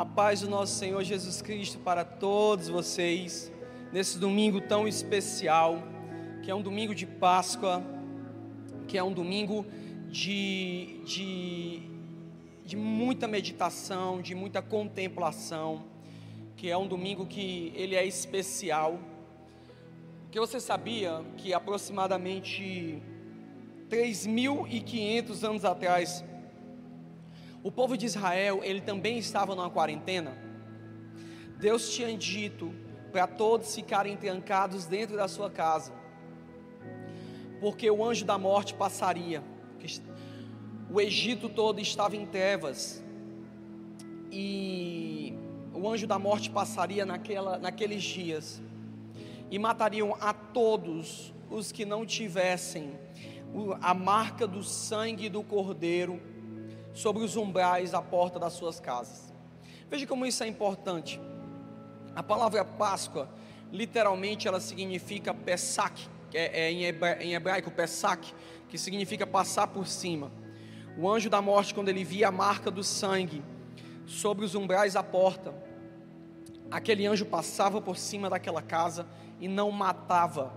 A paz do nosso Senhor Jesus Cristo para todos vocês, nesse domingo tão especial, que é um domingo de Páscoa, que é um domingo de, de, de muita meditação, de muita contemplação, que é um domingo que ele é especial. Porque você sabia que aproximadamente 3.500 anos atrás, o povo de Israel, ele também estava numa quarentena. Deus tinha dito para todos ficarem trancados dentro da sua casa, porque o anjo da morte passaria. O Egito todo estava em trevas e o anjo da morte passaria naquela, naqueles dias e matariam a todos os que não tivessem a marca do sangue do cordeiro sobre os umbrais da porta das suas casas. Veja como isso é importante. A palavra Páscoa, literalmente, ela significa Pesach, que é, é em, hebraico, Pesach, que significa passar por cima. O anjo da morte, quando ele via a marca do sangue sobre os umbrais da porta, aquele anjo passava por cima daquela casa e não matava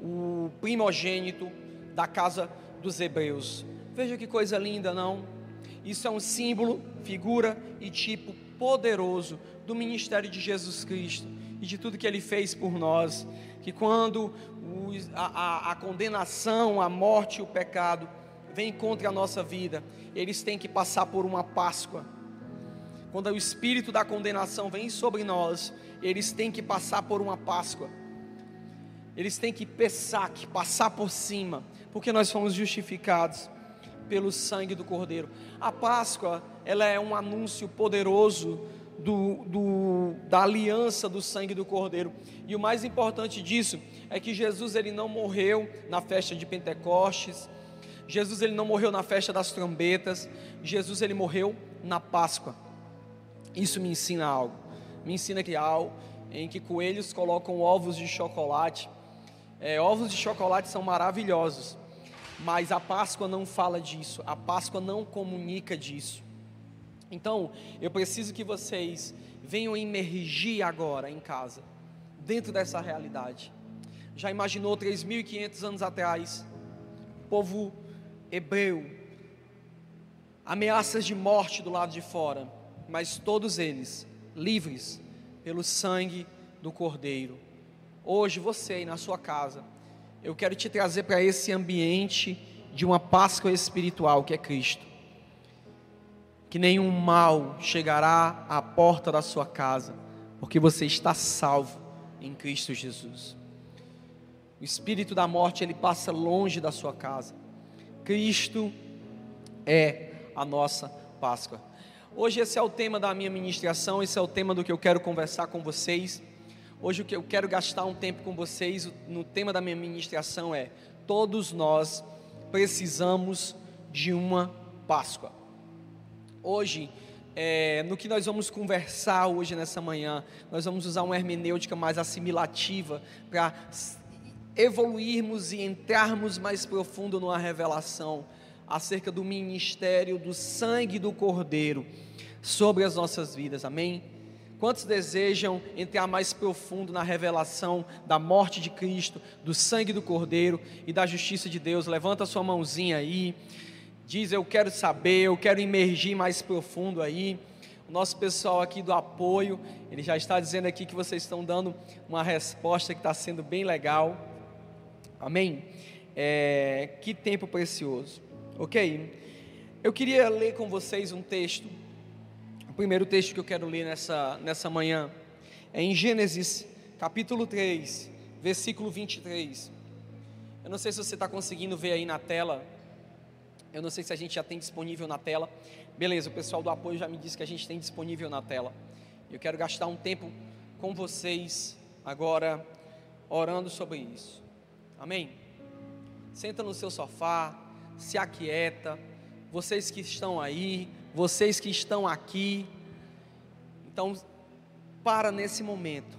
o primogênito da casa dos hebreus. Veja que coisa linda, não? Isso é um símbolo, figura e tipo poderoso do ministério de Jesus Cristo e de tudo que ele fez por nós. Que quando a, a, a condenação, a morte e o pecado vem contra a nossa vida, eles têm que passar por uma Páscoa. Quando o espírito da condenação vem sobre nós, eles têm que passar por uma Páscoa. Eles têm que pensar, que passar por cima, porque nós fomos justificados pelo sangue do Cordeiro. A Páscoa, ela é um anúncio poderoso do, do, da aliança do sangue do Cordeiro. E o mais importante disso é que Jesus ele não morreu na festa de Pentecostes. Jesus ele não morreu na festa das trombetas. Jesus ele morreu na Páscoa. Isso me ensina algo. Me ensina que algo em que coelhos colocam ovos de chocolate é, ovos de chocolate são maravilhosos, mas a Páscoa não fala disso, a Páscoa não comunica disso. Então, eu preciso que vocês venham emergir agora em casa, dentro dessa realidade. Já imaginou 3.500 anos atrás, povo hebreu, ameaças de morte do lado de fora, mas todos eles livres pelo sangue do Cordeiro. Hoje, você na sua casa, eu quero te trazer para esse ambiente de uma Páscoa espiritual que é Cristo. Que nenhum mal chegará à porta da sua casa, porque você está salvo em Cristo Jesus. O espírito da morte ele passa longe da sua casa. Cristo é a nossa Páscoa. Hoje esse é o tema da minha ministração, esse é o tema do que eu quero conversar com vocês. Hoje o que eu quero gastar um tempo com vocês no tema da minha ministração é: todos nós precisamos de uma Páscoa. Hoje, é, no que nós vamos conversar hoje nessa manhã, nós vamos usar uma hermenêutica mais assimilativa para evoluirmos e entrarmos mais profundo numa revelação acerca do ministério do sangue do Cordeiro sobre as nossas vidas. Amém? Quantos desejam entrar mais profundo na revelação da morte de Cristo, do sangue do Cordeiro e da justiça de Deus? Levanta sua mãozinha aí. Diz: Eu quero saber, eu quero emergir mais profundo aí. O nosso pessoal aqui do apoio, ele já está dizendo aqui que vocês estão dando uma resposta que está sendo bem legal. Amém? É, que tempo precioso. Ok? Eu queria ler com vocês um texto primeiro texto que eu quero ler nessa, nessa manhã é em Gênesis, capítulo 3, versículo 23. Eu não sei se você está conseguindo ver aí na tela. Eu não sei se a gente já tem disponível na tela. Beleza, o pessoal do apoio já me disse que a gente tem disponível na tela. Eu quero gastar um tempo com vocês agora, orando sobre isso. Amém? Senta no seu sofá, se aquieta. Vocês que estão aí, vocês que estão aqui. Então, para nesse momento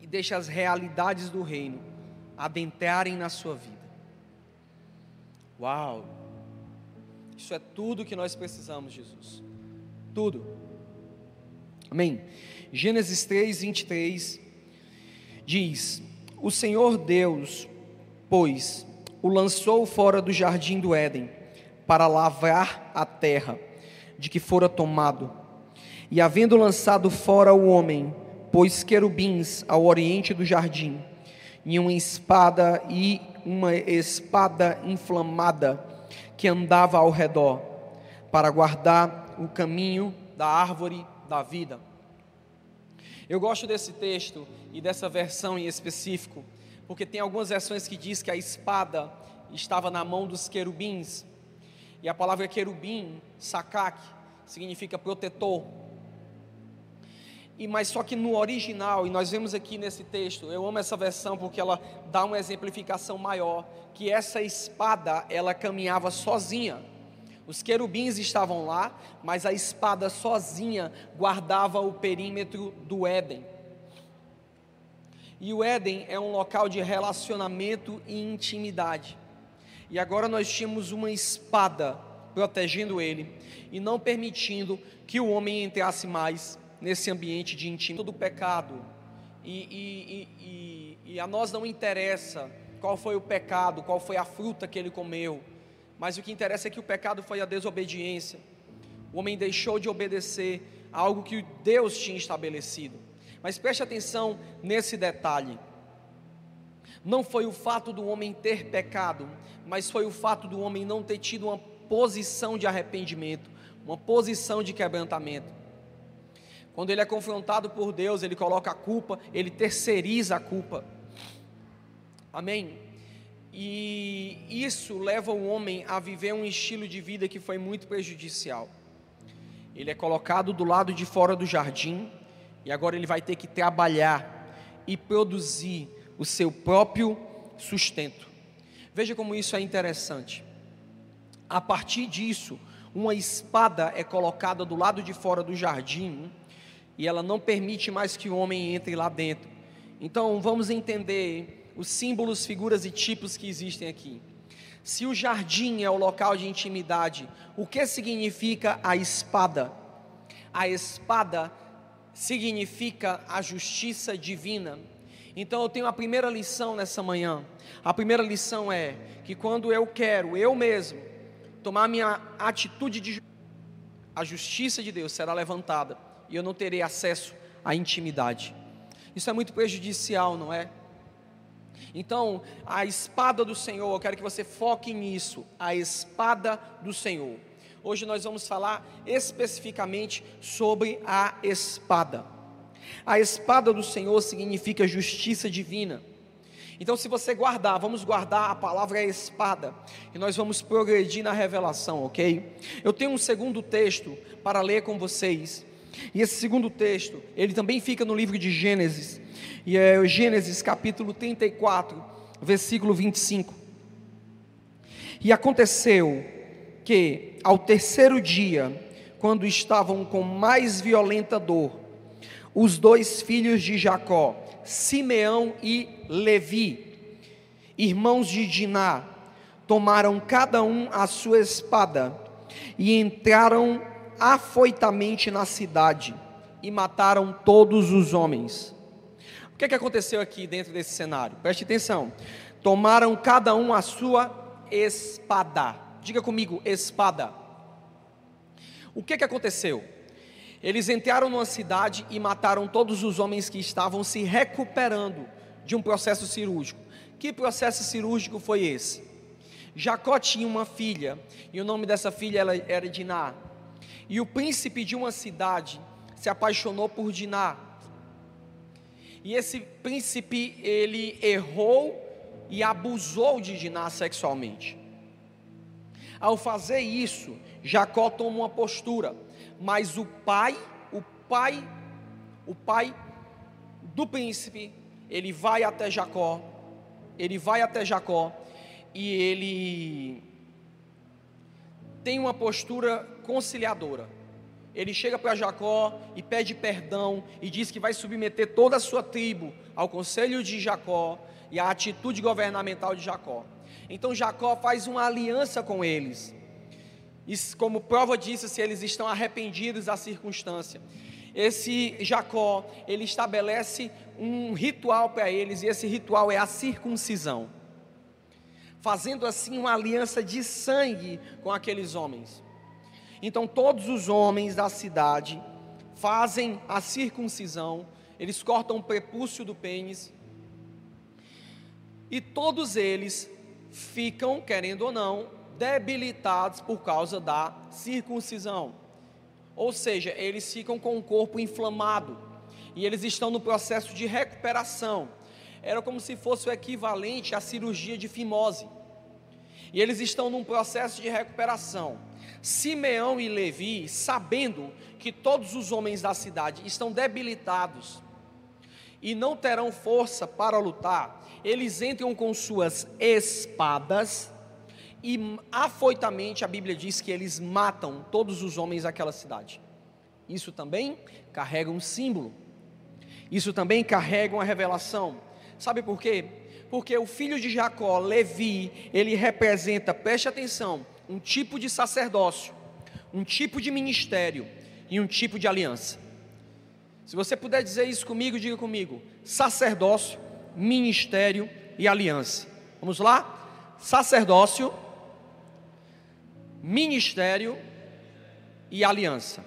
e deixa as realidades do reino adentrarem na sua vida. Uau! Isso é tudo que nós precisamos, Jesus. Tudo. Amém? Gênesis 3, 23 diz: O Senhor Deus, pois, o lançou fora do jardim do Éden, para lavrar a terra, de que fora tomado. E havendo lançado fora o homem, pôs querubins ao oriente do jardim, e uma espada e uma espada inflamada que andava ao redor, para guardar o caminho da árvore da vida. Eu gosto desse texto e dessa versão em específico, porque tem algumas versões que diz que a espada estava na mão dos querubins, e a palavra querubim, sakak, significa protetor. E mas só que no original, e nós vemos aqui nesse texto, eu amo essa versão porque ela dá uma exemplificação maior, que essa espada, ela caminhava sozinha. Os querubins estavam lá, mas a espada sozinha guardava o perímetro do Éden. E o Éden é um local de relacionamento e intimidade. E agora nós tínhamos uma espada protegendo ele e não permitindo que o homem entrasse mais nesse ambiente de intimidade do pecado. E, e, e, e, a nós não interessa qual foi o pecado, qual foi a fruta que ele comeu, mas o que interessa é que o pecado foi a desobediência. O homem deixou de obedecer a algo que Deus tinha estabelecido. Mas preste atenção nesse detalhe. Não foi o fato do homem ter pecado, mas foi o fato do homem não ter tido uma posição de arrependimento, uma posição de quebrantamento. Quando ele é confrontado por Deus, ele coloca a culpa, ele terceiriza a culpa. Amém? E isso leva o homem a viver um estilo de vida que foi muito prejudicial. Ele é colocado do lado de fora do jardim, e agora ele vai ter que trabalhar e produzir o seu próprio sustento. Veja como isso é interessante. A partir disso, uma espada é colocada do lado de fora do jardim e ela não permite mais que o homem entre lá dentro. Então, vamos entender os símbolos, figuras e tipos que existem aqui. Se o jardim é o local de intimidade, o que significa a espada? A espada significa a justiça divina. Então eu tenho a primeira lição nessa manhã. A primeira lição é que quando eu quero, eu mesmo, tomar minha atitude de a justiça de Deus será levantada e eu não terei acesso à intimidade. Isso é muito prejudicial, não é? Então, a espada do Senhor, eu quero que você foque nisso, a espada do Senhor. Hoje nós vamos falar especificamente sobre a espada. A espada do Senhor significa justiça divina. Então, se você guardar, vamos guardar a palavra espada, e nós vamos progredir na revelação, ok? Eu tenho um segundo texto para ler com vocês, e esse segundo texto, ele também fica no livro de Gênesis, e é Gênesis capítulo 34, versículo 25. E aconteceu que, ao terceiro dia, quando estavam com mais violenta dor, os dois filhos de Jacó, Simeão e Levi, irmãos de Diná, tomaram cada um a sua espada e entraram afoitamente na cidade e mataram todos os homens. O que, é que aconteceu aqui dentro desse cenário? Preste atenção. Tomaram cada um a sua espada diga comigo, espada. O que, que aconteceu? Eles entraram numa cidade e mataram todos os homens que estavam se recuperando de um processo cirúrgico. Que processo cirúrgico foi esse? Jacó tinha uma filha, e o nome dessa filha era Diná. E o príncipe de uma cidade se apaixonou por Diná. E esse príncipe, ele errou e abusou de Diná sexualmente. Ao fazer isso, Jacó toma uma postura, mas o pai, o pai, o pai do príncipe, ele vai até Jacó, ele vai até Jacó e ele tem uma postura conciliadora. Ele chega para Jacó e pede perdão e diz que vai submeter toda a sua tribo ao conselho de Jacó e à atitude governamental de Jacó. Então Jacó faz uma aliança com eles. E como prova disso, se eles estão arrependidos da circunstância. esse Jacó, ele estabelece um ritual para eles, e esse ritual é a circuncisão, fazendo assim uma aliança de sangue com aqueles homens. Então, todos os homens da cidade fazem a circuncisão, eles cortam o prepúcio do pênis, e todos eles ficam, querendo ou não, debilitados por causa da circuncisão. Ou seja, eles ficam com o corpo inflamado e eles estão no processo de recuperação. Era como se fosse o equivalente à cirurgia de fimose. E eles estão num processo de recuperação. Simeão e Levi, sabendo que todos os homens da cidade estão debilitados e não terão força para lutar, eles entram com suas espadas e afoitamente a Bíblia diz que eles matam todos os homens daquela cidade. Isso também carrega um símbolo. Isso também carrega uma revelação. Sabe por quê? Porque o filho de Jacó, Levi, ele representa, preste atenção, um tipo de sacerdócio, um tipo de ministério e um tipo de aliança. Se você puder dizer isso comigo, diga comigo: sacerdócio, ministério e aliança. Vamos lá? Sacerdócio, ministério e aliança.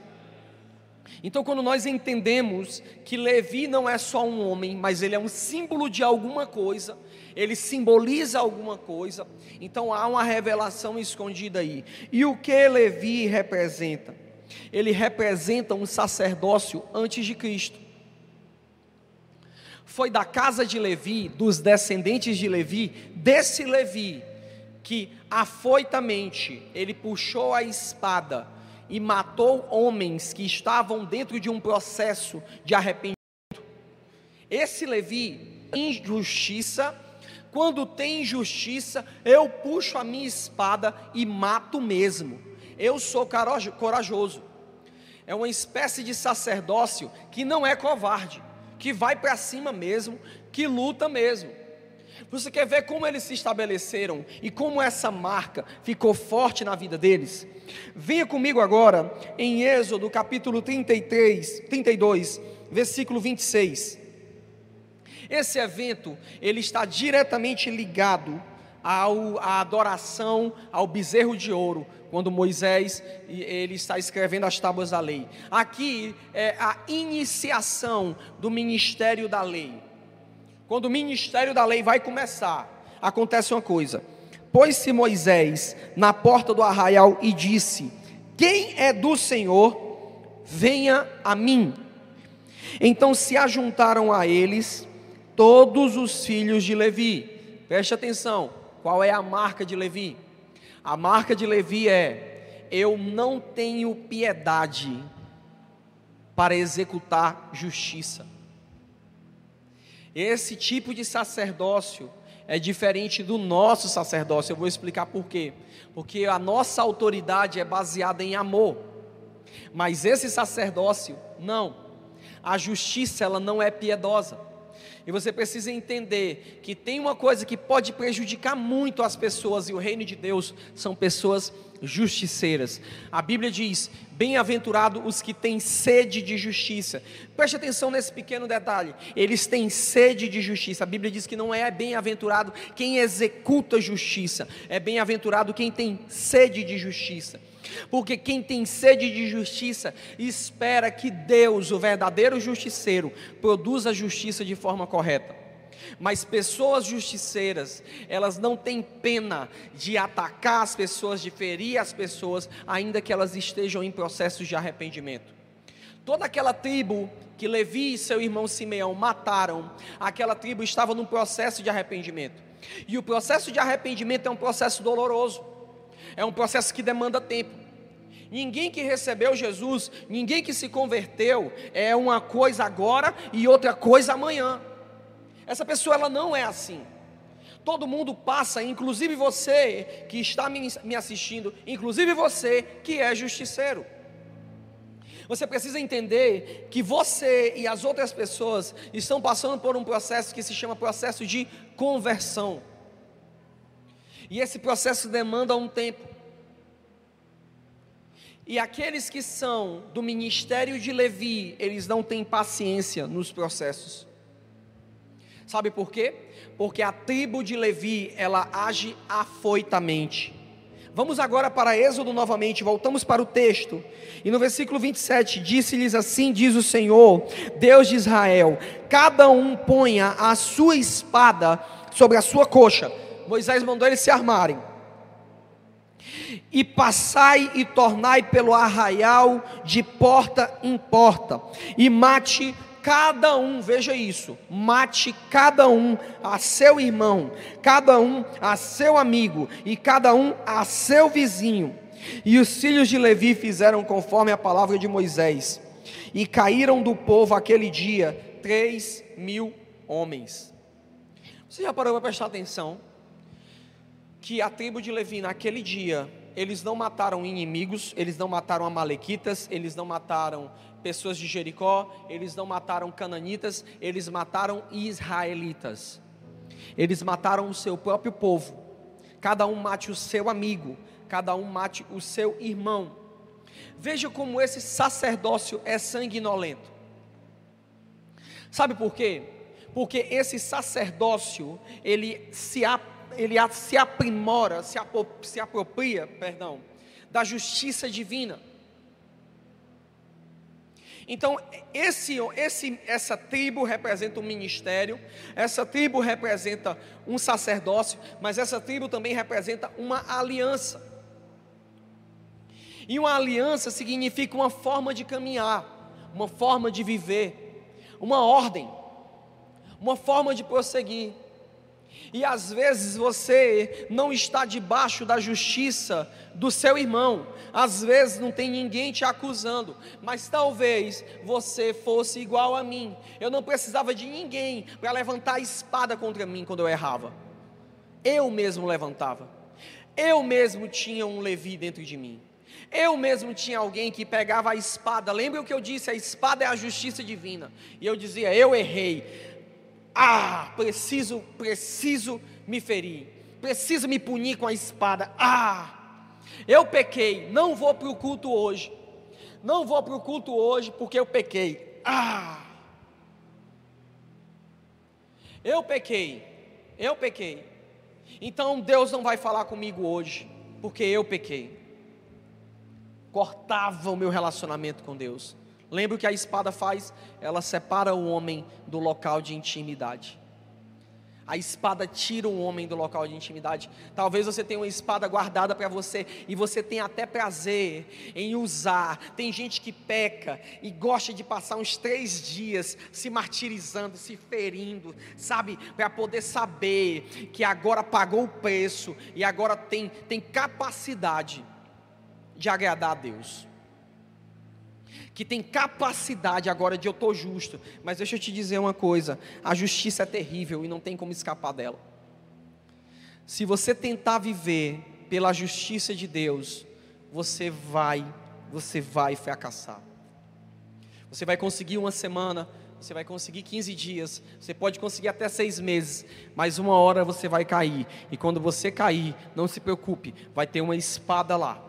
Então, quando nós entendemos que Levi não é só um homem, mas ele é um símbolo de alguma coisa, ele simboliza alguma coisa, então há uma revelação escondida aí. E o que Levi representa? Ele representa um sacerdócio antes de Cristo. Foi da casa de Levi, dos descendentes de Levi, desse Levi, que afoitamente ele puxou a espada e matou homens que estavam dentro de um processo de arrependimento. Esse Levi, injustiça, quando tem injustiça, eu puxo a minha espada e mato mesmo. Eu sou corajoso. É uma espécie de sacerdócio que não é covarde, que vai para cima mesmo, que luta mesmo. Você quer ver como eles se estabeleceram e como essa marca ficou forte na vida deles? Venha comigo agora em Êxodo capítulo 33, 32, versículo 26. Esse evento, ele está diretamente ligado ao, à adoração ao bezerro de ouro, quando Moisés ele está escrevendo as tábuas da lei. Aqui é a iniciação do ministério da lei. Quando o ministério da lei vai começar, acontece uma coisa. Pôs-se Moisés na porta do arraial e disse: Quem é do Senhor, venha a mim. Então se ajuntaram a eles todos os filhos de Levi. Preste atenção, qual é a marca de Levi? A marca de Levi é: eu não tenho piedade para executar justiça. Esse tipo de sacerdócio é diferente do nosso sacerdócio. Eu vou explicar por quê. Porque a nossa autoridade é baseada em amor. Mas esse sacerdócio, não. A justiça, ela não é piedosa. E você precisa entender que tem uma coisa que pode prejudicar muito as pessoas, e o reino de Deus são pessoas justiceiras. A Bíblia diz: Bem-aventurado os que têm sede de justiça. Preste atenção nesse pequeno detalhe. Eles têm sede de justiça. A Bíblia diz que não é bem-aventurado quem executa justiça, é bem-aventurado quem tem sede de justiça. Porque quem tem sede de justiça espera que Deus, o verdadeiro justiceiro, produza a justiça de forma correta. Mas pessoas justiceiras, elas não têm pena de atacar as pessoas, de ferir as pessoas, ainda que elas estejam em processos de arrependimento. Toda aquela tribo que Levi e seu irmão Simeão mataram, aquela tribo estava num processo de arrependimento. E o processo de arrependimento é um processo doloroso, é um processo que demanda tempo. Ninguém que recebeu Jesus, ninguém que se converteu, é uma coisa agora e outra coisa amanhã. Essa pessoa ela não é assim. Todo mundo passa, inclusive você que está me assistindo, inclusive você que é justiceiro. Você precisa entender que você e as outras pessoas estão passando por um processo que se chama processo de conversão. E esse processo demanda um tempo. E aqueles que são do ministério de Levi, eles não têm paciência nos processos. Sabe por quê? Porque a tribo de Levi, ela age afoitamente. Vamos agora para Êxodo novamente, voltamos para o texto. E no versículo 27, disse-lhes assim: diz o Senhor, Deus de Israel: cada um ponha a sua espada sobre a sua coxa. Moisés mandou eles se armarem. E passai e tornai pelo arraial de porta em porta, e mate cada um, veja isso, mate cada um a seu irmão, cada um a seu amigo, e cada um a seu vizinho. E os filhos de Levi fizeram conforme a palavra de Moisés, e caíram do povo aquele dia três mil homens. Você já parou para prestar atenção? Que a tribo de Levi naquele dia, eles não mataram inimigos, eles não mataram amalequitas, eles não mataram pessoas de Jericó, eles não mataram cananitas, eles mataram israelitas. Eles mataram o seu próprio povo. Cada um mate o seu amigo, cada um mate o seu irmão. Veja como esse sacerdócio é sanguinolento. Sabe por quê? Porque esse sacerdócio, ele se, ele se aprimora, se, se apropria, perdão, da justiça divina. Então, esse, esse, essa tribo representa um ministério, essa tribo representa um sacerdócio, mas essa tribo também representa uma aliança. E uma aliança significa uma forma de caminhar, uma forma de viver, uma ordem, uma forma de prosseguir. E às vezes você não está debaixo da justiça do seu irmão, às vezes não tem ninguém te acusando, mas talvez você fosse igual a mim. Eu não precisava de ninguém para levantar a espada contra mim quando eu errava. Eu mesmo levantava. Eu mesmo tinha um Levi dentro de mim. Eu mesmo tinha alguém que pegava a espada. Lembra o que eu disse? A espada é a justiça divina. E eu dizia: Eu errei. Ah, preciso, preciso me ferir. Preciso me punir com a espada. Ah, eu pequei. Não vou para o culto hoje. Não vou para o culto hoje porque eu pequei. Ah, eu pequei. Eu pequei. Então Deus não vai falar comigo hoje porque eu pequei. Cortava o meu relacionamento com Deus. Lembra o que a espada faz? Ela separa o homem do local de intimidade. A espada tira o homem do local de intimidade. Talvez você tenha uma espada guardada para você e você tenha até prazer em usar. Tem gente que peca e gosta de passar uns três dias se martirizando, se ferindo, sabe? Para poder saber que agora pagou o preço e agora tem, tem capacidade de agradar a Deus que tem capacidade agora de eu estou justo. Mas deixa eu te dizer uma coisa: a justiça é terrível e não tem como escapar dela. Se você tentar viver pela justiça de Deus, você vai, você vai fracassar. Você vai conseguir uma semana, você vai conseguir 15 dias, você pode conseguir até seis meses, mas uma hora você vai cair. E quando você cair, não se preocupe, vai ter uma espada lá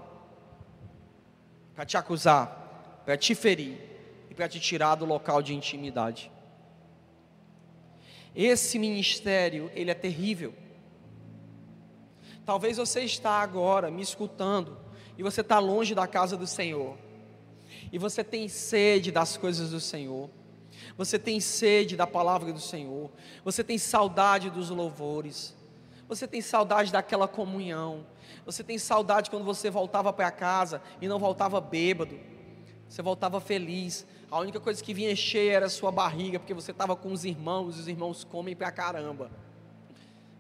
para te acusar, para te ferir e para te tirar do local de intimidade. Esse ministério, ele é terrível. Talvez você está agora me escutando e você está longe da casa do Senhor. E você tem sede das coisas do Senhor. Você tem sede da palavra do Senhor. Você tem saudade dos louvores. Você tem saudade daquela comunhão. Você tem saudade quando você voltava para casa e não voltava bêbado. Você voltava feliz. A única coisa que vinha cheia era a sua barriga, porque você estava com os irmãos, e os irmãos comem pra caramba.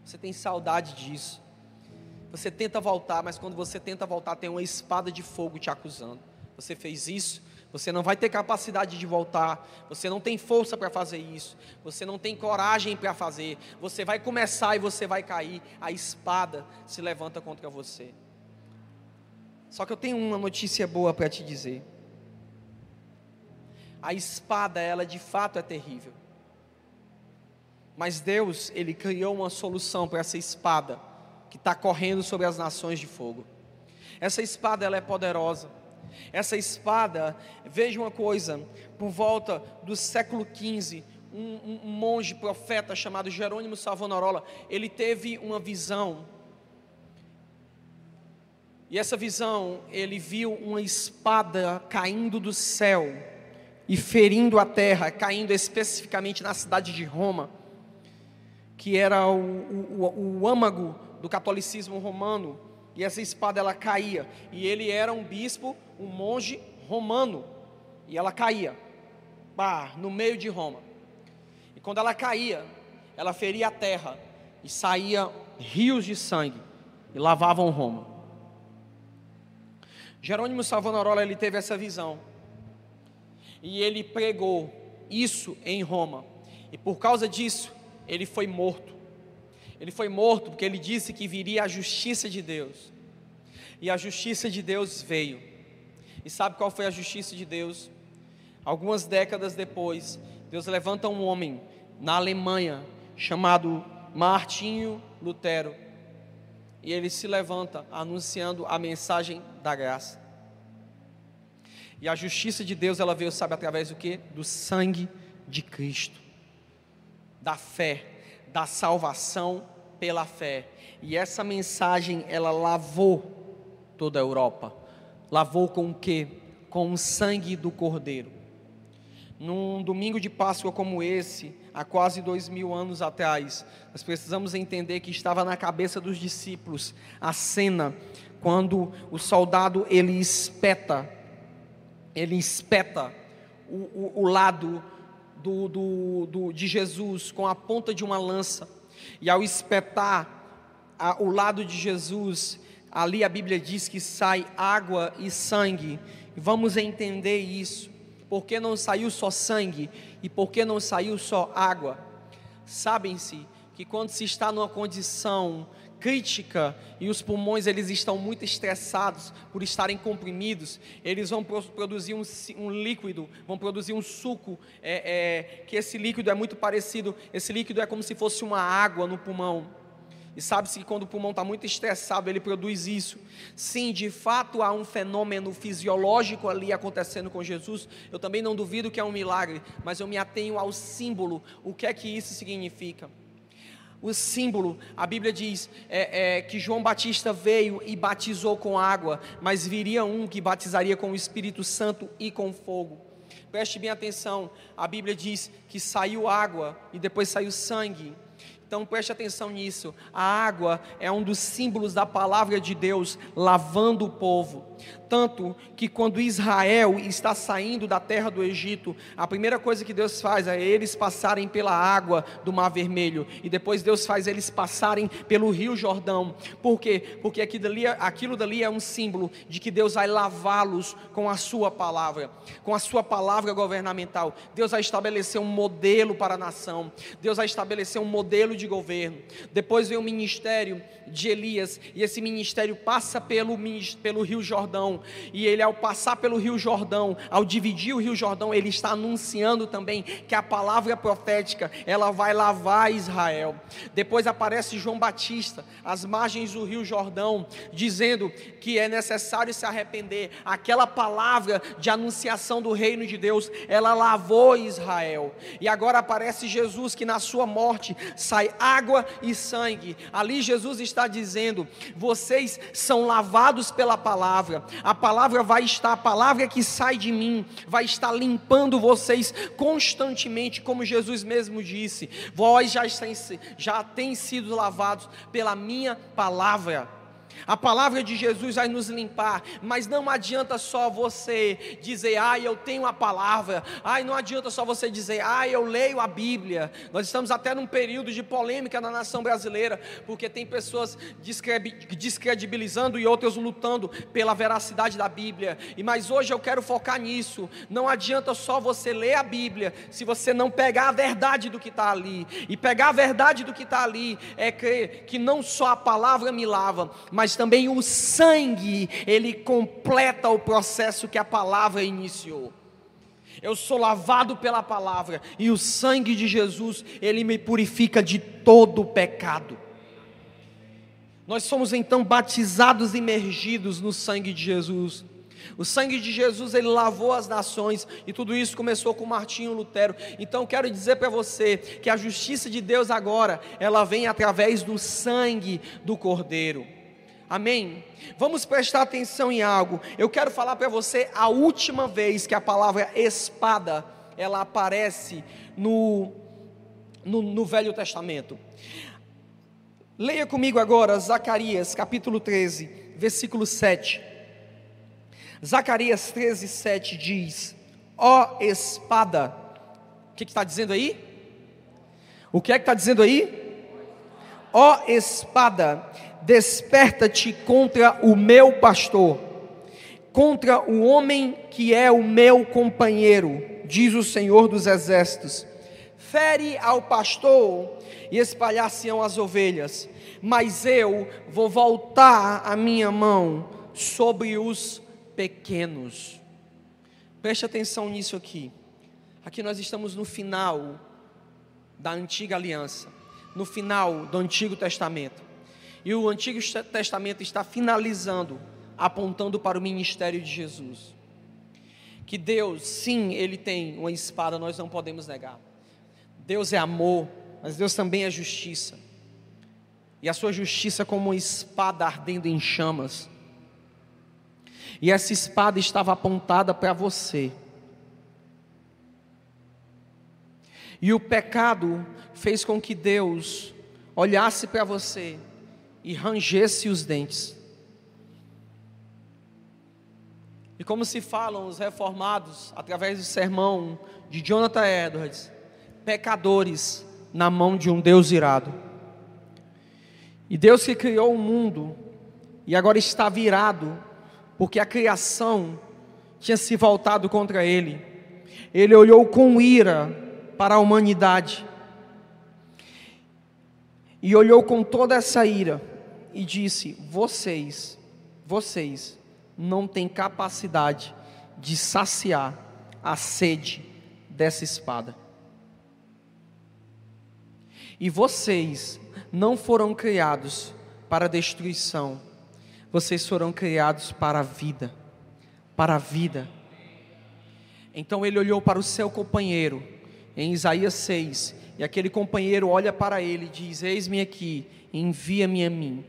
Você tem saudade disso. Você tenta voltar, mas quando você tenta voltar, tem uma espada de fogo te acusando. Você fez isso, você não vai ter capacidade de voltar, você não tem força para fazer isso, você não tem coragem para fazer, você vai começar e você vai cair, a espada se levanta contra você. Só que eu tenho uma notícia boa para te dizer a espada, ela de fato é terrível. Mas Deus, Ele criou uma solução para essa espada que está correndo sobre as nações de fogo. Essa espada, ela é poderosa. Essa espada, veja uma coisa, por volta do século XV, um, um monge profeta chamado Jerônimo Savonarola, ele teve uma visão. E essa visão, ele viu uma espada caindo do céu e ferindo a terra, caindo especificamente na cidade de Roma, que era o, o, o âmago do catolicismo romano. E essa espada ela caía, e ele era um bispo, um monge romano, e ela caía, bah, no meio de Roma. Quando ela caía, ela feria a terra e saía rios de sangue e lavavam Roma. Jerônimo Savonarola ele teve essa visão e ele pregou isso em Roma e por causa disso ele foi morto. Ele foi morto porque ele disse que viria a justiça de Deus e a justiça de Deus veio. E sabe qual foi a justiça de Deus? Algumas décadas depois, Deus levanta um homem na Alemanha chamado Martinho Lutero. E ele se levanta anunciando a mensagem da graça. E a justiça de Deus, ela veio, sabe, através do que? Do sangue de Cristo, da fé, da salvação pela fé. E essa mensagem, ela lavou toda a Europa. Lavou com o que? Com o sangue do Cordeiro. Num domingo de Páscoa como esse, há quase dois mil anos atrás, nós precisamos entender que estava na cabeça dos discípulos a cena quando o soldado ele espeta, ele espeta o, o, o lado do, do, do, de Jesus com a ponta de uma lança, e ao espetar a, o lado de Jesus, ali a Bíblia diz que sai água e sangue, vamos entender isso. Por que não saiu só sangue e por que não saiu só água? Sabem-se que quando se está numa condição crítica e os pulmões eles estão muito estressados por estarem comprimidos, eles vão produzir um, um líquido, vão produzir um suco, é, é, que esse líquido é muito parecido, esse líquido é como se fosse uma água no pulmão. E sabe-se que quando o pulmão está muito estressado, ele produz isso. Sim, de fato há um fenômeno fisiológico ali acontecendo com Jesus. Eu também não duvido que é um milagre, mas eu me atenho ao símbolo. O que é que isso significa? O símbolo, a Bíblia diz é, é, que João Batista veio e batizou com água, mas viria um que batizaria com o Espírito Santo e com fogo. Preste bem atenção, a Bíblia diz que saiu água e depois saiu sangue. Então preste atenção nisso. A água é um dos símbolos da palavra de Deus lavando o povo. Tanto que quando Israel está saindo da terra do Egito, a primeira coisa que Deus faz é eles passarem pela água do Mar Vermelho. E depois Deus faz eles passarem pelo Rio Jordão. Por quê? Porque aquilo dali, aquilo dali é um símbolo de que Deus vai lavá-los com a sua palavra, com a sua palavra governamental. Deus vai estabelecer um modelo para a nação. Deus vai estabelecer um modelo de governo. Depois vem o ministério de Elias, e esse ministério passa pelo, pelo Rio Jordão, e ele, ao passar pelo Rio Jordão, ao dividir o Rio Jordão, ele está anunciando também que a palavra profética ela vai lavar Israel. Depois aparece João Batista, às margens do Rio Jordão, dizendo que é necessário se arrepender. Aquela palavra de anunciação do reino de Deus, ela lavou Israel. E agora aparece Jesus que na sua morte sai água e sangue. Ali Jesus está dizendo: vocês são lavados pela palavra. A palavra vai estar, a palavra que sai de mim, vai estar limpando vocês constantemente, como Jesus mesmo disse. Vós já, já têm sido lavados pela minha palavra. A palavra de Jesus vai nos limpar, mas não adianta só você dizer, ai, eu tenho a palavra, ai, não adianta só você dizer, ai, eu leio a Bíblia. Nós estamos até num período de polêmica na nação brasileira, porque tem pessoas descredibilizando e outras lutando pela veracidade da Bíblia. E mas hoje eu quero focar nisso. Não adianta só você ler a Bíblia, se você não pegar a verdade do que está ali. E pegar a verdade do que está ali é crer que não só a palavra me lava, mas mas também o sangue, ele completa o processo que a palavra iniciou. Eu sou lavado pela palavra e o sangue de Jesus, ele me purifica de todo o pecado. Nós somos então batizados imergidos no sangue de Jesus. O sangue de Jesus, ele lavou as nações, e tudo isso começou com Martinho Lutero. Então, quero dizer para você que a justiça de Deus agora, ela vem através do sangue do Cordeiro. Amém? Vamos prestar atenção em algo. Eu quero falar para você a última vez que a palavra espada, ela aparece no, no, no Velho Testamento. Leia comigo agora Zacarias capítulo 13, versículo 7. Zacarias 13, 7 diz: Ó espada, o que está dizendo aí? O que é que está dizendo aí? Ó espada, desperta-te contra o meu pastor, contra o homem que é o meu companheiro, diz o Senhor dos Exércitos. Fere ao pastor e espalhar-se-ão as ovelhas, mas eu vou voltar a minha mão sobre os pequenos. Preste atenção nisso aqui. Aqui nós estamos no final da antiga aliança, no final do Antigo Testamento. E o Antigo Testamento está finalizando, apontando para o ministério de Jesus. Que Deus, sim, Ele tem uma espada, nós não podemos negar. Deus é amor, mas Deus também é justiça. E a sua justiça como uma espada ardendo em chamas. E essa espada estava apontada para você. E o pecado fez com que Deus olhasse para você e rangesse os dentes. E como se falam os reformados através do sermão de Jonathan Edwards, pecadores na mão de um Deus irado. E Deus que criou o mundo e agora está virado porque a criação tinha se voltado contra ele. Ele olhou com ira para a humanidade e olhou com toda essa ira e disse: Vocês, vocês não têm capacidade de saciar a sede dessa espada. E vocês não foram criados para destruição, vocês foram criados para a vida, para a vida. Então ele olhou para o seu companheiro, em Isaías 6, e aquele companheiro olha para ele e diz: Eis-me aqui, envia-me a mim.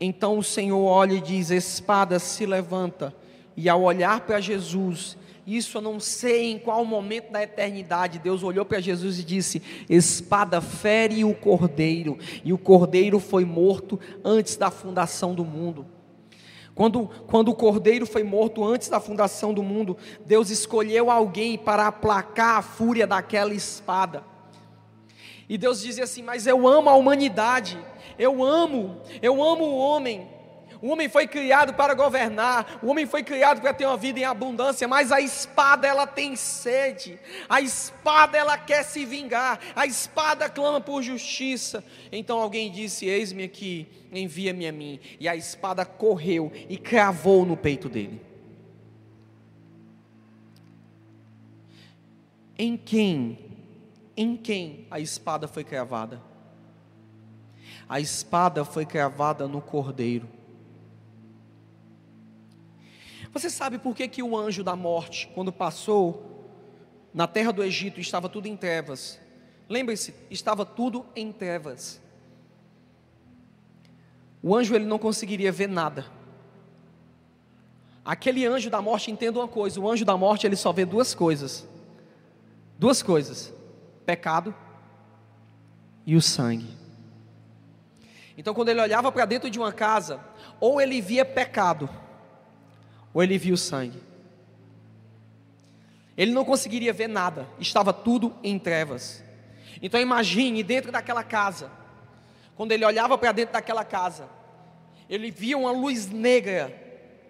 Então o Senhor olha e diz: Espada se levanta, e ao olhar para Jesus, isso eu não sei em qual momento da eternidade Deus olhou para Jesus e disse: Espada fere o cordeiro, e o cordeiro foi morto antes da fundação do mundo. Quando, quando o cordeiro foi morto antes da fundação do mundo, Deus escolheu alguém para aplacar a fúria daquela espada. E Deus dizia assim: Mas eu amo a humanidade, eu amo, eu amo o homem. O homem foi criado para governar, o homem foi criado para ter uma vida em abundância, mas a espada ela tem sede, a espada ela quer se vingar, a espada clama por justiça. Então alguém disse: Eis-me aqui, envia-me a mim. E a espada correu e cravou no peito dele. Em quem? Em quem a espada foi cravada? A espada foi cravada no cordeiro. Você sabe por que, que o anjo da morte, quando passou na terra do Egito, estava tudo em trevas? Lembre-se, estava tudo em trevas. O anjo ele não conseguiria ver nada. Aquele anjo da morte, entenda uma coisa: o anjo da morte ele só vê duas coisas. Duas coisas: pecado e o sangue. Então, quando ele olhava para dentro de uma casa, ou ele via pecado, ou ele viu sangue. Ele não conseguiria ver nada, estava tudo em trevas. Então imagine dentro daquela casa, quando ele olhava para dentro daquela casa, ele via uma luz negra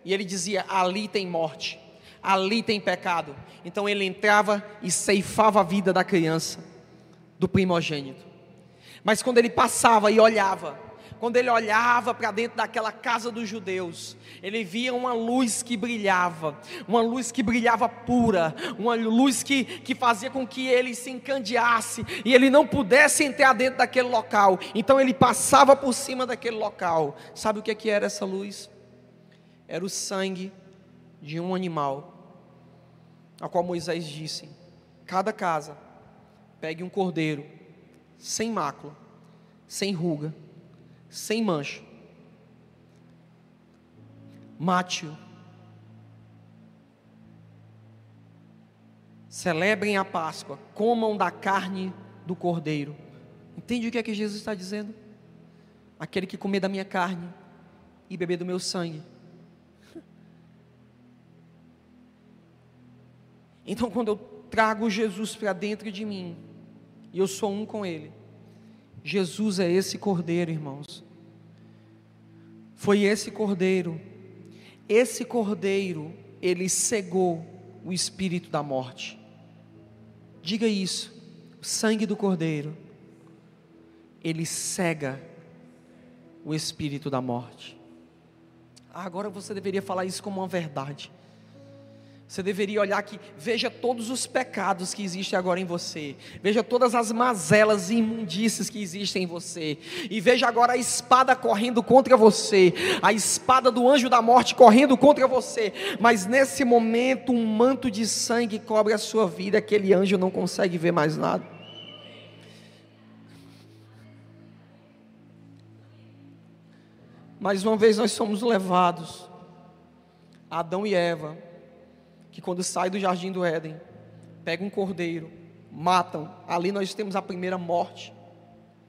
e ele dizia: ali tem morte, ali tem pecado. Então ele entrava e ceifava a vida da criança, do primogênito. Mas quando ele passava e olhava, quando ele olhava para dentro daquela casa dos judeus, ele via uma luz que brilhava, uma luz que brilhava pura, uma luz que, que fazia com que ele se encandeasse e ele não pudesse entrar dentro daquele local. Então ele passava por cima daquele local. Sabe o que, é que era essa luz? era o sangue de um animal, a qual Moisés disse: cada casa pegue um cordeiro sem mácula, sem ruga, sem mancha, mate-o, celebrem a Páscoa, comam da carne do cordeiro. Entende o que é que Jesus está dizendo? Aquele que comer da minha carne e beber do meu sangue. Então, quando eu trago Jesus para dentro de mim, e eu sou um com Ele, Jesus é esse cordeiro, irmãos. Foi esse cordeiro, esse cordeiro, ele cegou o espírito da morte. Diga isso, o sangue do cordeiro, ele cega o espírito da morte. Ah, agora você deveria falar isso como uma verdade. Você deveria olhar que veja todos os pecados que existem agora em você, veja todas as mazelas e imundícias que existem em você, e veja agora a espada correndo contra você, a espada do anjo da morte correndo contra você, mas nesse momento um manto de sangue cobre a sua vida, aquele anjo não consegue ver mais nada. Mais uma vez nós somos levados, Adão e Eva, que quando sai do jardim do Éden, pegam um cordeiro, matam. Ali nós temos a primeira morte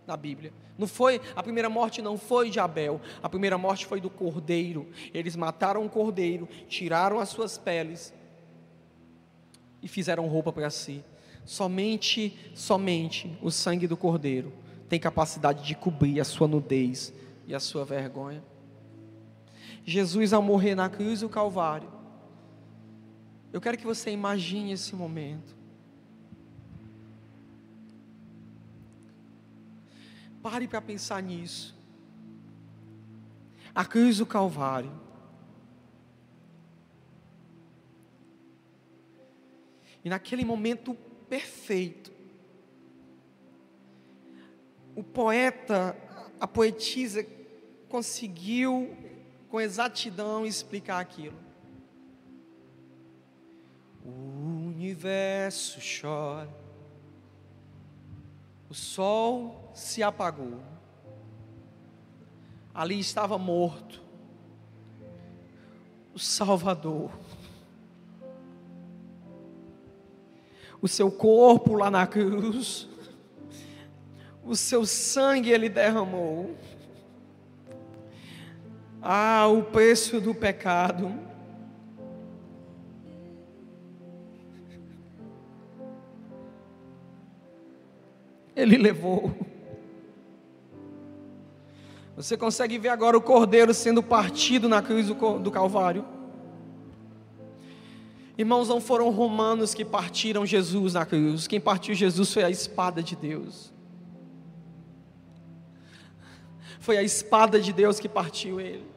na Bíblia. Não foi, a primeira morte não foi de Abel, a primeira morte foi do cordeiro. Eles mataram o cordeiro, tiraram as suas peles e fizeram roupa para si. Somente, somente o sangue do cordeiro tem capacidade de cobrir a sua nudez e a sua vergonha. Jesus, ao morrer na cruz do Calvário, eu quero que você imagine esse momento. Pare para pensar nisso. A cruz do Calvário. E naquele momento perfeito, o poeta, a poetisa conseguiu com exatidão explicar aquilo. O universo chora, o sol se apagou, ali estava morto o Salvador. O seu corpo lá na cruz, o seu sangue ele derramou. Ah, o preço do pecado. Ele levou. Você consegue ver agora o cordeiro sendo partido na cruz do Calvário? Irmãos, não foram romanos que partiram Jesus na cruz, quem partiu Jesus foi a espada de Deus. Foi a espada de Deus que partiu ele.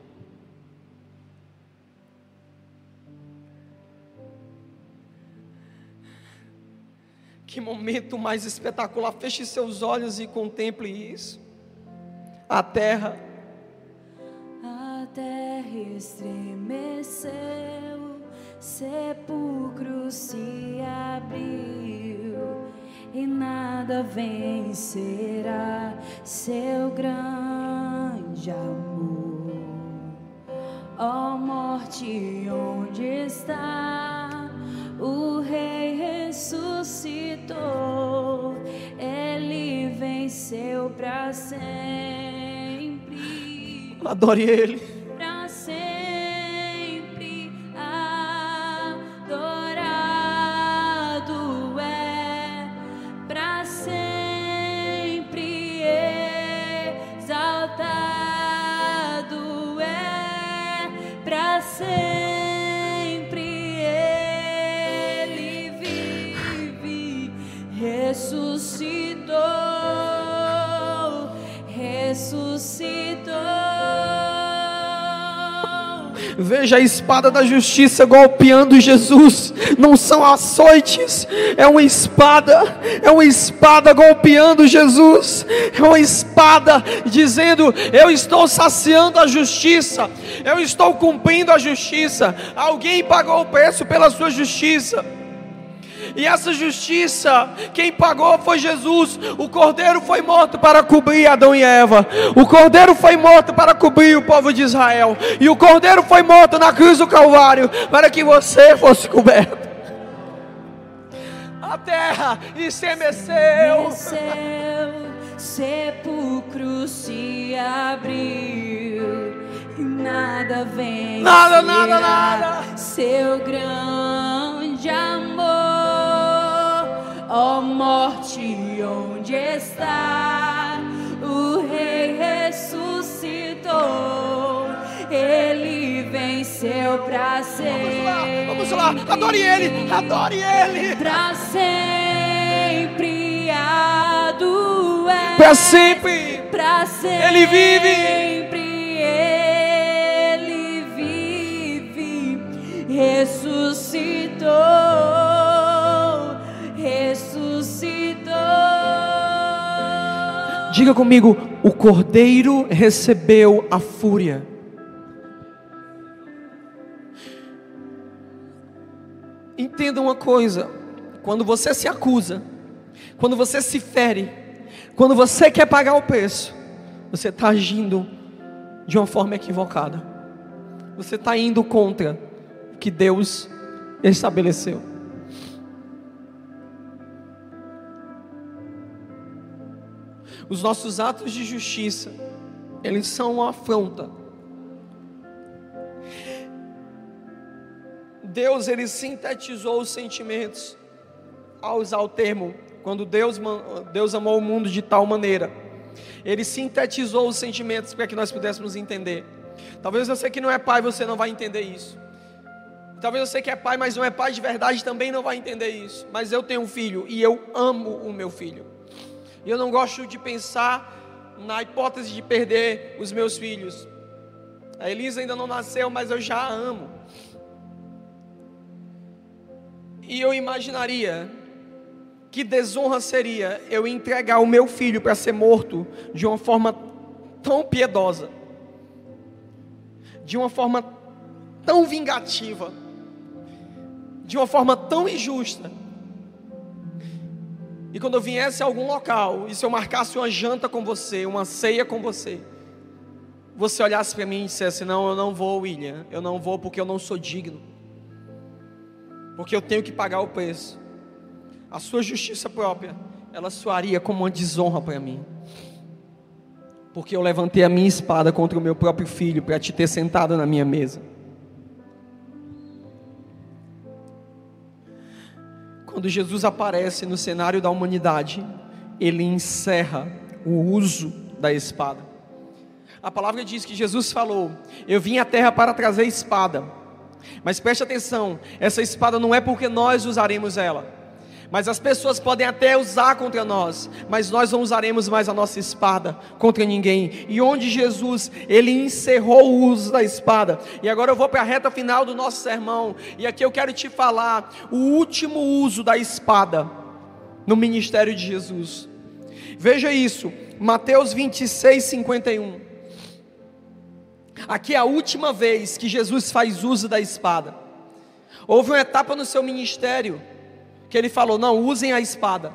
Que momento mais espetacular. Feche seus olhos e contemple isso. A terra. A terra estremeceu, sepulcro se abriu, e nada vencerá seu grande amor. Ó oh, morte, onde está o Rei? Ressuscitou, ele venceu para sempre. Adore ele. Veja a espada da justiça golpeando Jesus. Não são açoites, é uma espada, é uma espada golpeando Jesus. É uma espada dizendo: Eu estou saciando a justiça, eu estou cumprindo a justiça. Alguém pagou o preço pela sua justiça. E essa justiça, quem pagou foi Jesus. O cordeiro foi morto para cobrir Adão e Eva. O cordeiro foi morto para cobrir o povo de Israel. E o cordeiro foi morto na cruz do Calvário para que você fosse coberto. A terra estremeceu. sepulcro se abriu. E nada vem. Nada, nada, nada. Seu grande amor Ó oh, morte, onde está? O Rei ressuscitou. Ele venceu para sempre. Vamos lá, vamos lá, adore Ele, adore Ele. Para sempre ado é. Para sempre. Para sempre. Ele vive. Ele vive. Ressuscitou. Diga comigo: o cordeiro recebeu a fúria. Entenda uma coisa: quando você se acusa, quando você se fere, quando você quer pagar o preço, você está agindo de uma forma equivocada. Você está indo contra o que Deus estabeleceu. Os nossos atos de justiça, eles são uma afronta. Deus ele sintetizou os sentimentos ao usar o termo quando Deus, Deus amou o mundo de tal maneira. Ele sintetizou os sentimentos para que nós pudéssemos entender. Talvez você que não é pai, você não vai entender isso. Talvez você que é pai, mas não é pai de verdade, também não vai entender isso. Mas eu tenho um filho e eu amo o meu filho. E eu não gosto de pensar na hipótese de perder os meus filhos. A Elisa ainda não nasceu, mas eu já a amo. E eu imaginaria que desonra seria eu entregar o meu filho para ser morto de uma forma tão piedosa, de uma forma tão vingativa, de uma forma tão injusta e quando eu viesse a algum local, e se eu marcasse uma janta com você, uma ceia com você, você olhasse para mim e dissesse: Não, eu não vou, William, eu não vou porque eu não sou digno, porque eu tenho que pagar o preço. A sua justiça própria, ela soaria como uma desonra para mim, porque eu levantei a minha espada contra o meu próprio filho para te ter sentado na minha mesa. Quando Jesus aparece no cenário da humanidade, ele encerra o uso da espada. A palavra diz que Jesus falou: Eu vim à terra para trazer espada. Mas preste atenção, essa espada não é porque nós usaremos ela mas as pessoas podem até usar contra nós, mas nós não usaremos mais a nossa espada contra ninguém. E onde Jesus, ele encerrou o uso da espada. E agora eu vou para a reta final do nosso sermão, e aqui eu quero te falar o último uso da espada no ministério de Jesus. Veja isso, Mateus 26, 51. Aqui é a última vez que Jesus faz uso da espada. Houve uma etapa no seu ministério que ele falou: não, usem a espada,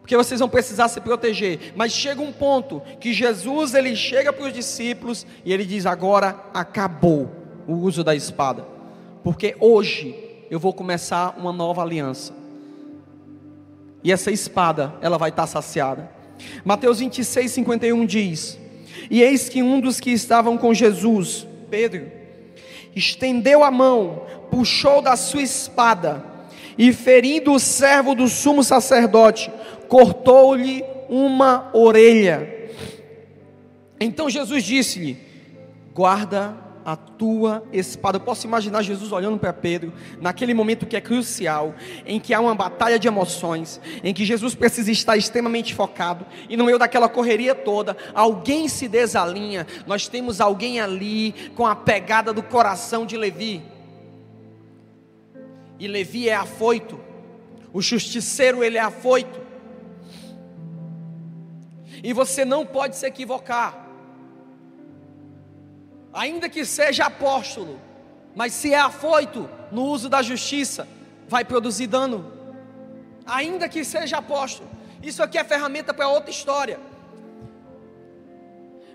porque vocês vão precisar se proteger. Mas chega um ponto que Jesus ele chega para os discípulos e ele diz: agora acabou o uso da espada, porque hoje eu vou começar uma nova aliança. E essa espada, ela vai estar saciada. Mateus 26, 51 diz: E eis que um dos que estavam com Jesus, Pedro, estendeu a mão, puxou da sua espada e ferindo o servo do sumo sacerdote, cortou-lhe uma orelha. Então Jesus disse-lhe: Guarda a tua espada. Eu posso imaginar Jesus olhando para Pedro, naquele momento que é crucial, em que há uma batalha de emoções, em que Jesus precisa estar extremamente focado, e no meio daquela correria toda, alguém se desalinha. Nós temos alguém ali com a pegada do coração de Levi. E Levi é afoito, o justiceiro ele é afoito. E você não pode se equivocar ainda que seja apóstolo, mas se é afoito no uso da justiça, vai produzir dano. Ainda que seja apóstolo, isso aqui é ferramenta para outra história.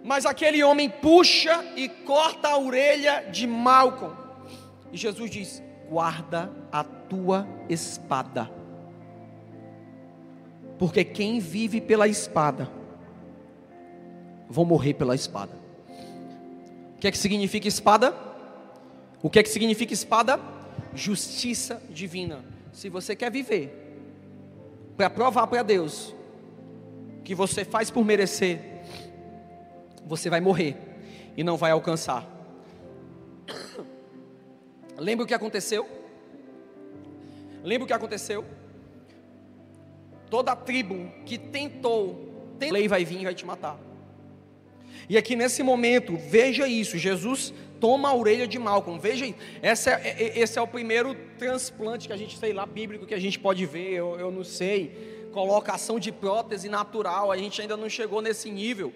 Mas aquele homem puxa e corta a orelha de Malcolm. E Jesus diz: guarda a tua espada. Porque quem vive pela espada, vão morrer pela espada que é que significa espada? O que é que significa espada? Justiça divina. Se você quer viver para provar para Deus que você faz por merecer, você vai morrer e não vai alcançar. Lembra o que aconteceu? Lembra o que aconteceu? Toda tribo que tentou, tem lei vai vir e vai te matar. E aqui nesse momento, veja isso: Jesus toma a orelha de Malcolm. Veja, esse é, é, é, esse é o primeiro transplante que a gente, sei lá, bíblico que a gente pode ver, eu, eu não sei. Colocação de prótese natural, a gente ainda não chegou nesse nível.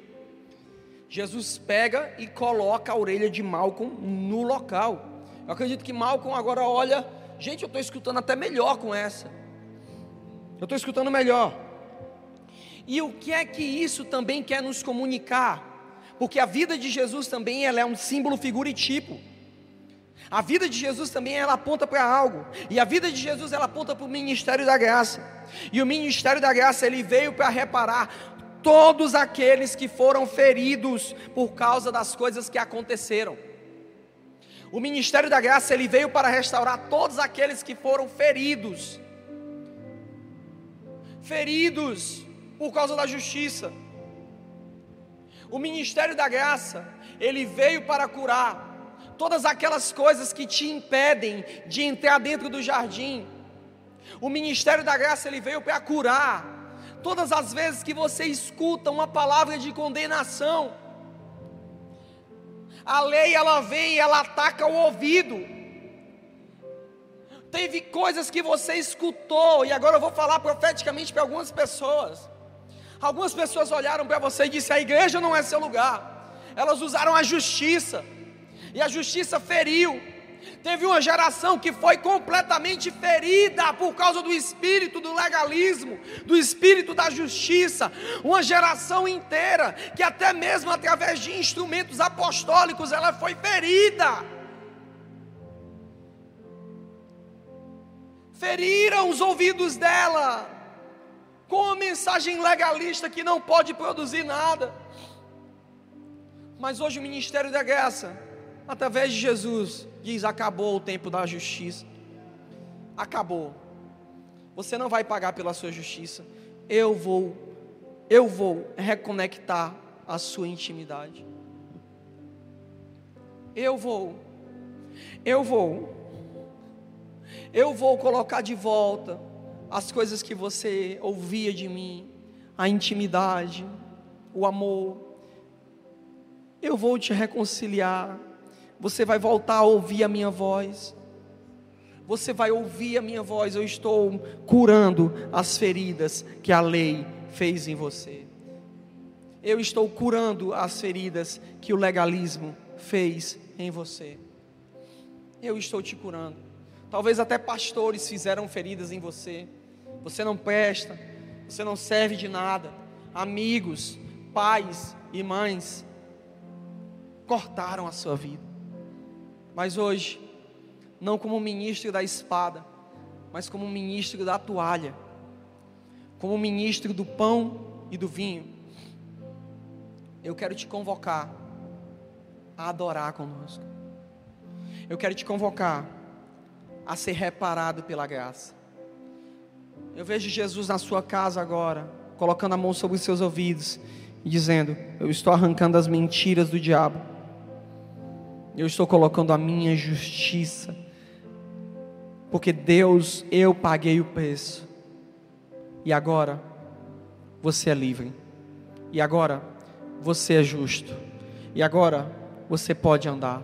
Jesus pega e coloca a orelha de Malcolm no local. Eu acredito que Malcolm agora olha, gente, eu estou escutando até melhor com essa. Eu estou escutando melhor. E o que é que isso também quer nos comunicar? porque a vida de Jesus também ela é um símbolo, figura e tipo. A vida de Jesus também ela aponta para algo, e a vida de Jesus ela aponta para o ministério da graça. E o ministério da graça ele veio para reparar todos aqueles que foram feridos por causa das coisas que aconteceram. O ministério da graça ele veio para restaurar todos aqueles que foram feridos. Feridos por causa da justiça. O ministério da graça, ele veio para curar todas aquelas coisas que te impedem de entrar dentro do jardim. O ministério da graça, ele veio para curar todas as vezes que você escuta uma palavra de condenação. A lei ela vem e ela ataca o ouvido. Teve coisas que você escutou, e agora eu vou falar profeticamente para algumas pessoas. Algumas pessoas olharam para você e disseram: a igreja não é seu lugar. Elas usaram a justiça, e a justiça feriu. Teve uma geração que foi completamente ferida por causa do espírito do legalismo, do espírito da justiça. Uma geração inteira que, até mesmo através de instrumentos apostólicos, ela foi ferida. Feriram os ouvidos dela com uma mensagem legalista que não pode produzir nada. Mas hoje o ministério da graça, através de Jesus, diz: acabou o tempo da justiça. Acabou. Você não vai pagar pela sua justiça. Eu vou, eu vou reconectar a sua intimidade. Eu vou, eu vou, eu vou colocar de volta as coisas que você ouvia de mim, a intimidade, o amor. Eu vou te reconciliar. Você vai voltar a ouvir a minha voz. Você vai ouvir a minha voz. Eu estou curando as feridas que a lei fez em você. Eu estou curando as feridas que o legalismo fez em você. Eu estou te curando. Talvez até pastores fizeram feridas em você. Você não presta, você não serve de nada. Amigos, pais e mães cortaram a sua vida. Mas hoje, não como ministro da espada, mas como ministro da toalha, como ministro do pão e do vinho, eu quero te convocar a adorar conosco. Eu quero te convocar a ser reparado pela graça. Eu vejo Jesus na sua casa agora, colocando a mão sobre os seus ouvidos e dizendo: Eu estou arrancando as mentiras do diabo. Eu estou colocando a minha justiça. Porque Deus, eu paguei o preço. E agora você é livre. E agora você é justo. E agora você pode andar.